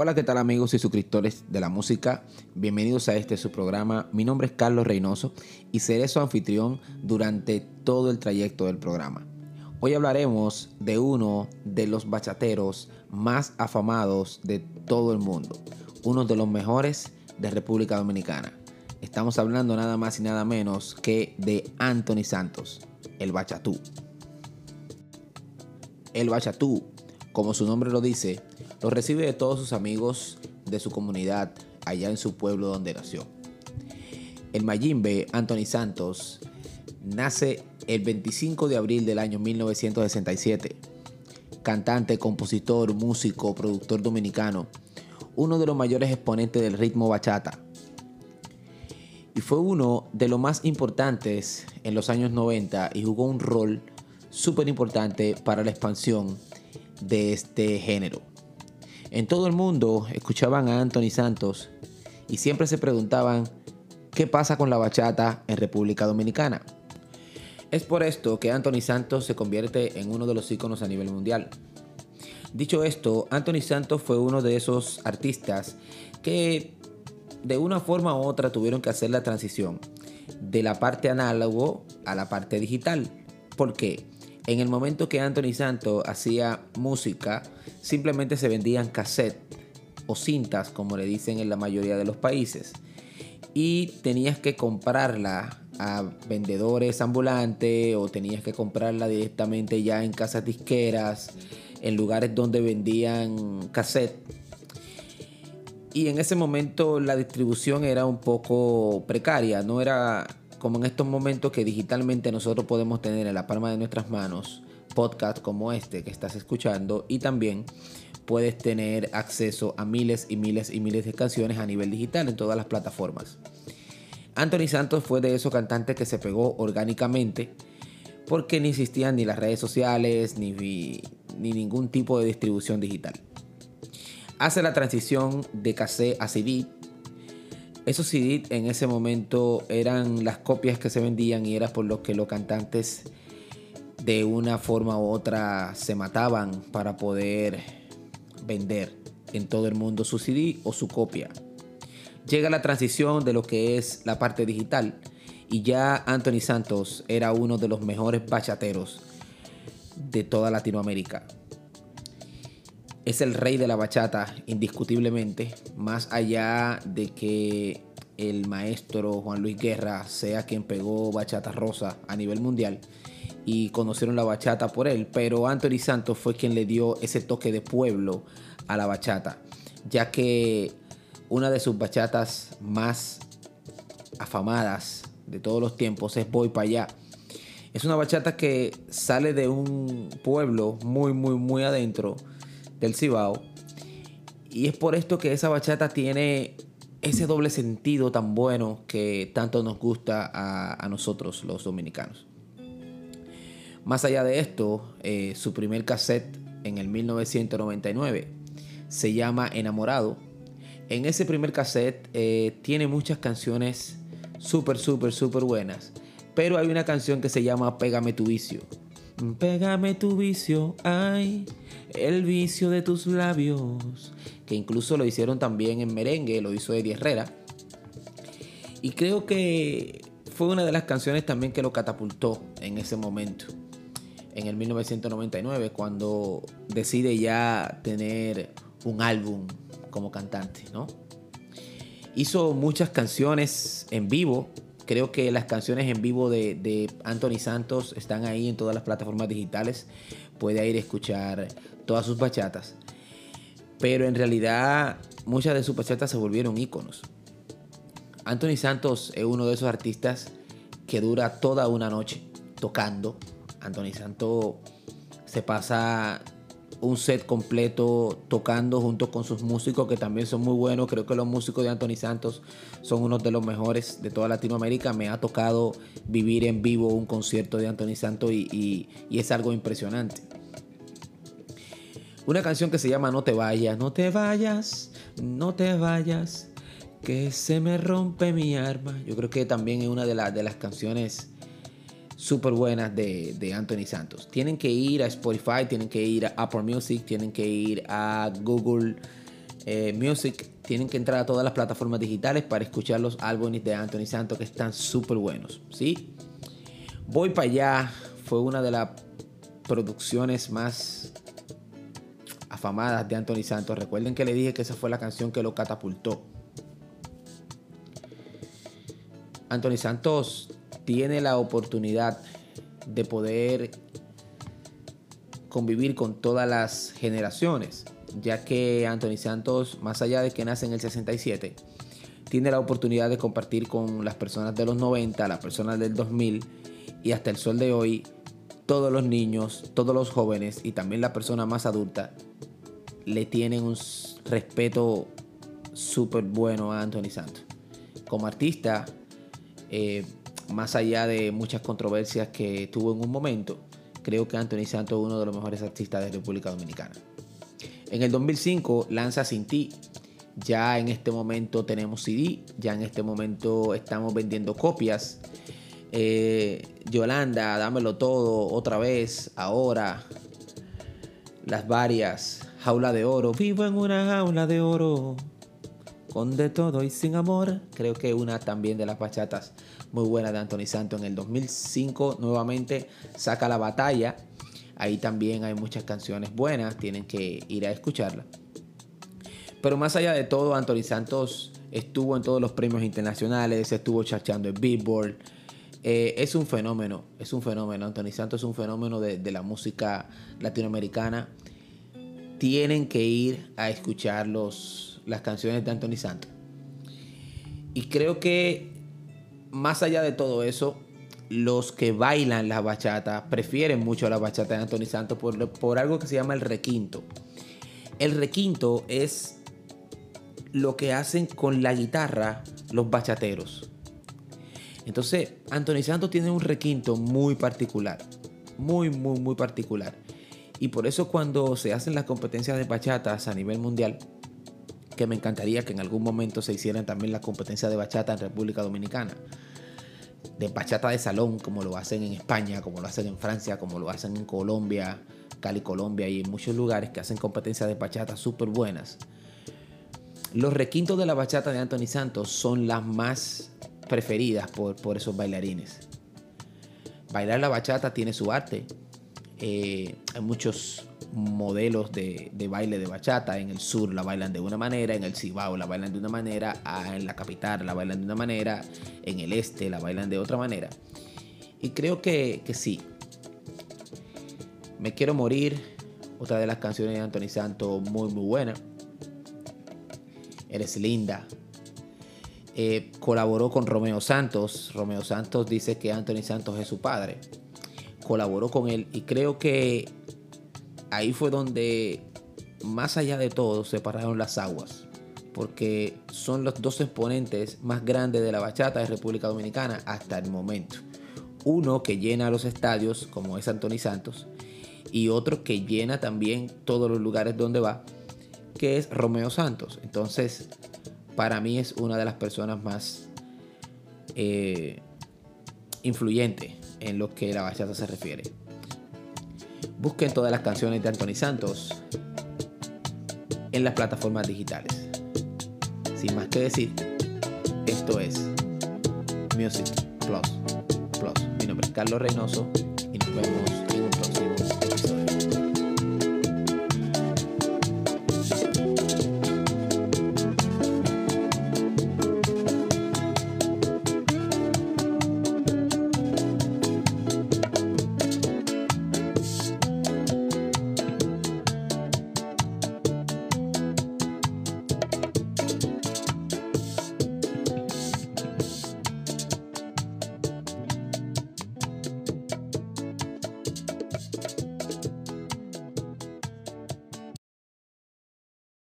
Hola, ¿qué tal amigos y suscriptores de la música? Bienvenidos a este su programa. Mi nombre es Carlos Reynoso y seré su anfitrión durante todo el trayecto del programa. Hoy hablaremos de uno de los bachateros más afamados de todo el mundo, uno de los mejores de República Dominicana. Estamos hablando nada más y nada menos que de Anthony Santos, el bachatú. El bachatú, como su nombre lo dice, lo recibe de todos sus amigos de su comunidad allá en su pueblo donde nació. El Mayimbe Anthony Santos nace el 25 de abril del año 1967. Cantante, compositor, músico, productor dominicano, uno de los mayores exponentes del ritmo bachata. Y fue uno de los más importantes en los años 90 y jugó un rol súper importante para la expansión de este género. En todo el mundo escuchaban a Anthony Santos y siempre se preguntaban qué pasa con la bachata en República Dominicana. Es por esto que Anthony Santos se convierte en uno de los íconos a nivel mundial. Dicho esto, Anthony Santos fue uno de esos artistas que de una forma u otra tuvieron que hacer la transición de la parte análogo a la parte digital. ¿Por qué? En el momento que Anthony Santos hacía música, simplemente se vendían cassettes o cintas, como le dicen en la mayoría de los países. Y tenías que comprarla a vendedores ambulantes o tenías que comprarla directamente ya en casas disqueras, en lugares donde vendían cassette. Y en ese momento la distribución era un poco precaria, no era como en estos momentos que digitalmente nosotros podemos tener en la palma de nuestras manos podcast como este que estás escuchando y también puedes tener acceso a miles y miles y miles de canciones a nivel digital en todas las plataformas. Anthony Santos fue de esos cantantes que se pegó orgánicamente porque ni existían ni las redes sociales ni, ni ningún tipo de distribución digital. Hace la transición de cassette a CD esos CD en ese momento eran las copias que se vendían y era por lo que los cantantes de una forma u otra se mataban para poder vender en todo el mundo su CD o su copia. Llega la transición de lo que es la parte digital y ya Anthony Santos era uno de los mejores bachateros de toda Latinoamérica. Es el rey de la bachata, indiscutiblemente, más allá de que el maestro Juan Luis Guerra sea quien pegó bachata rosa a nivel mundial y conocieron la bachata por él, pero Anthony Santos fue quien le dio ese toque de pueblo a la bachata, ya que una de sus bachatas más afamadas de todos los tiempos es Voy para allá. Es una bachata que sale de un pueblo muy, muy, muy adentro del Cibao. Y es por esto que esa bachata tiene ese doble sentido tan bueno que tanto nos gusta a, nosotros los dominicanos. Más allá de esto, eh, su primer cassette en el 1999 se llama Enamorado. En ese primer cassette eh, tiene muchas canciones súper, súper, súper buenas. Pero hay una canción que se llama Pégame tu vicio. Pégame tu vicio, ay, el vicio de tus labios. Que incluso lo hicieron también en merengue, lo hizo Eddie Herrera. Y creo que fue una de las canciones también que lo catapultó en ese momento, en el 1999, cuando decide ya tener un álbum como cantante, ¿no? Hizo muchas canciones en vivo, Creo que las canciones en vivo de, Anthony Santos están ahí en todas las plataformas digitales. Puede ir a escuchar todas sus bachatas. Pero en realidad muchas de sus bachatas se volvieron íconos. Anthony Santos es uno de esos artistas que dura toda una noche tocando. Anthony Santos se pasa un set completo tocando junto con sus músicos que también son muy buenos. Creo que los músicos de Anthony Santos son unos de los mejores de toda Latinoamérica. Me ha tocado vivir en vivo un concierto de Anthony Santos y, es algo impresionante. Una canción que se llama No te vayas, no te vayas, no te vayas, que se me rompe mi arma. Yo creo que también es una de, de las canciones súper buenas de, Anthony Santos. Tienen que ir a Spotify, tienen que ir a Apple Music, tienen que ir a Google eh, Music, tienen que entrar a todas las plataformas digitales para escuchar los álbumes de Anthony Santos que están súper buenos. ¿sí? Voy para allá fue una de las producciones más afamadas de Anthony Santos. Recuerden que le dije que esa fue la canción que lo catapultó. Anthony Santos tiene la oportunidad de poder convivir con todas las generaciones, ya que Anthony Santos, más allá de que nace en el 67, tiene la oportunidad de compartir con las personas de los 90, las personas del 2000 y hasta el sol de hoy, todos los niños, todos los jóvenes y también la persona más adulta le tienen un respeto súper bueno a Anthony Santos. Como artista, eh, más allá de muchas controversias que tuvo en un momento, creo que Anthony Santos es uno de los mejores artistas de República Dominicana. En el 2005 lanza Sin Ti. Ya en este momento tenemos CD, ya en este momento estamos vendiendo copias. Eh, Yolanda, dámelo todo otra vez, ahora. Las varias. Jaula de oro. Vivo en una jaula de oro. Con de todo y sin amor. Creo que una también de las bachatas muy buena de Anthony Santos. En el 2005 nuevamente saca La Batalla. Ahí también hay muchas canciones buenas, tienen que ir a escucharla. Pero más allá de todo, Anthony Santos estuvo en todos los premios internacionales, estuvo charchando en Billboard. Eh, es un fenómeno, es un fenómeno. Anthony Santos es un fenómeno de, de la música latinoamericana. Tienen que ir a escuchar los, las canciones de Anthony Santos. Y creo que más allá de todo eso, los que bailan la bachata prefieren mucho la bachata de Anthony Santos por, por algo que se llama el requinto. El requinto es lo que hacen con la guitarra los bachateros. Entonces, Anthony Santos tiene un requinto muy particular. Muy, muy, muy particular. Y por eso cuando se hacen las competencias de bachatas a nivel mundial, que me encantaría que en algún momento se hicieran también las competencias de bachata en República Dominicana. De bachata de salón, como lo hacen en España, como lo hacen en Francia, como lo hacen en Colombia, Cali, Colombia y en muchos lugares que hacen competencias de bachata súper buenas. Los requintos de la bachata de Anthony Santos son las más preferidas por, por esos bailarines. Bailar la bachata tiene su arte. Eh, hay muchos modelos de, baile de bachata. En el sur la bailan de una manera, en el Cibao la bailan de una manera, en la capital la bailan de una manera, en el este la bailan de otra manera. Y creo que, que sí. Me quiero morir, otra de las canciones de Anthony Santos muy muy buena. Eres linda. Eh, colaboró con Romeo Santos. Romeo Santos dice que Anthony Santos es su padre. Colaboró con él y creo que ahí fue donde, más allá de todo, se pararon las aguas. Porque son los dos exponentes más grandes de la bachata de República Dominicana hasta el momento. Uno que llena los estadios, como es Anthony Santos, y otro que llena también todos los lugares donde va, que es Romeo Santos. Entonces, para mí es una de las personas más eh, influyentes en lo que la bachata se refiere. Busquen todas las canciones de Anthony Santos en las plataformas digitales. Sin más que decir, esto es Music Plus Plus. Mi nombre es Carlos Reynoso